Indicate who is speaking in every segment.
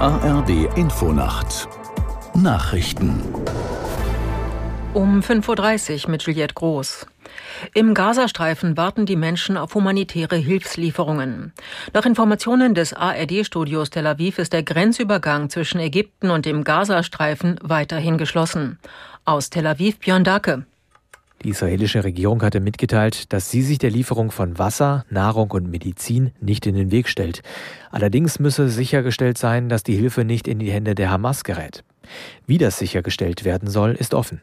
Speaker 1: ARD Infonacht Nachrichten
Speaker 2: um 5.30 Uhr mit Juliette Groß. Im Gazastreifen warten die Menschen auf humanitäre Hilfslieferungen. Nach Informationen des ARD-Studios Tel Aviv ist der Grenzübergang zwischen Ägypten und dem Gazastreifen weiterhin geschlossen. Aus Tel Aviv Björn Dacke.
Speaker 3: Die israelische Regierung hatte mitgeteilt, dass sie sich der Lieferung von Wasser, Nahrung und Medizin nicht in den Weg stellt. Allerdings müsse sichergestellt sein, dass die Hilfe nicht in die Hände der Hamas gerät. Wie das sichergestellt werden soll, ist offen.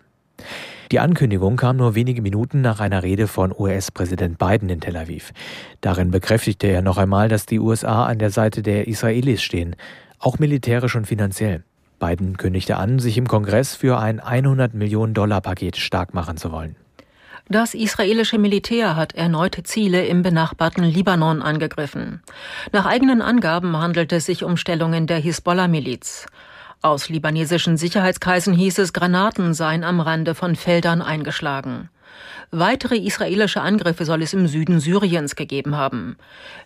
Speaker 3: Die Ankündigung kam nur wenige Minuten nach einer Rede von US-Präsident Biden in Tel Aviv. Darin bekräftigte er noch einmal, dass die USA an der Seite der Israelis stehen, auch militärisch und finanziell. Biden kündigte an, sich im Kongress für ein 100 Millionen Dollar Paket stark machen zu wollen.
Speaker 2: Das israelische Militär hat erneute Ziele im benachbarten Libanon angegriffen. Nach eigenen Angaben handelt es sich um Stellungen der Hisbollah-Miliz. Aus libanesischen Sicherheitskreisen hieß es, Granaten seien am Rande von Feldern eingeschlagen. Weitere israelische Angriffe soll es im Süden Syriens gegeben haben.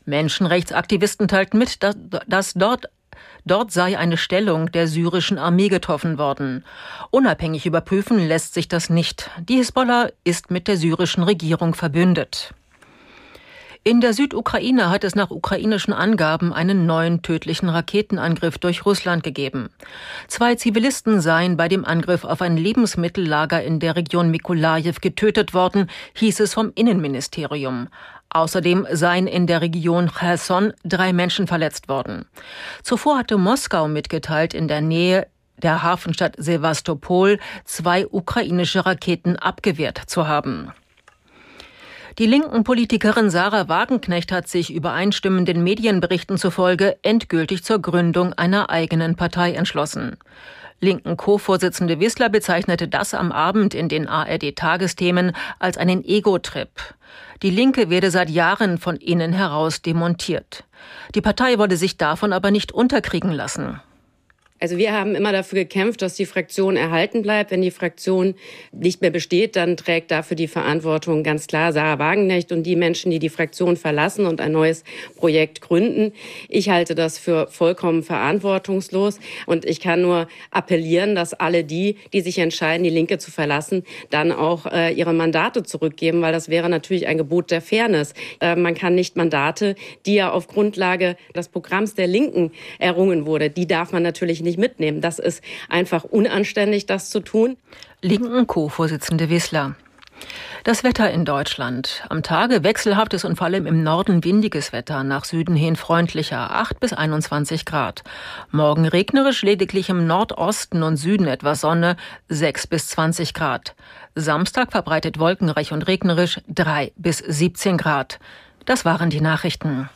Speaker 2: Menschenrechtsaktivisten teilten mit, dass dort Dort sei eine Stellung der syrischen Armee getroffen worden. Unabhängig überprüfen lässt sich das nicht. Die Hisbollah ist mit der syrischen Regierung verbündet. In der Südukraine hat es nach ukrainischen Angaben einen neuen tödlichen Raketenangriff durch Russland gegeben. Zwei Zivilisten seien bei dem Angriff auf ein Lebensmittellager in der Region Mikolajew getötet worden, hieß es vom Innenministerium. Außerdem seien in der Region Cherson drei Menschen verletzt worden. Zuvor hatte Moskau mitgeteilt, in der Nähe der Hafenstadt Sevastopol zwei ukrainische Raketen abgewehrt zu haben. Die linken Politikerin Sarah Wagenknecht hat sich übereinstimmenden Medienberichten zufolge endgültig zur Gründung einer eigenen Partei entschlossen. Linken Co-Vorsitzende Wissler bezeichnete das am Abend in den ARD-Tagesthemen als einen Ego-Trip. Die Linke werde seit Jahren von innen heraus demontiert. Die Partei wolle sich davon aber nicht unterkriegen lassen.
Speaker 4: Also wir haben immer dafür gekämpft, dass die Fraktion erhalten bleibt. Wenn die Fraktion nicht mehr besteht, dann trägt dafür die Verantwortung ganz klar Sarah Wagenknecht und die Menschen, die die Fraktion verlassen und ein neues Projekt gründen. Ich halte das für vollkommen verantwortungslos und ich kann nur appellieren, dass alle die, die sich entscheiden, die Linke zu verlassen, dann auch äh, ihre Mandate zurückgeben, weil das wäre natürlich ein Gebot der Fairness. Äh, man kann nicht Mandate, die ja auf Grundlage des Programms der Linken errungen wurde, die darf man natürlich nicht mitnehmen. Das ist einfach unanständig, das zu tun.
Speaker 2: Linken Co-Vorsitzende Wissler. Das Wetter in Deutschland. Am Tage wechselhaftes und vor allem im Norden windiges Wetter, nach Süden hin freundlicher, 8 bis 21 Grad. Morgen regnerisch, lediglich im Nordosten und Süden etwas Sonne, 6 bis 20 Grad. Samstag verbreitet wolkenreich und regnerisch, 3 bis 17 Grad. Das waren die Nachrichten.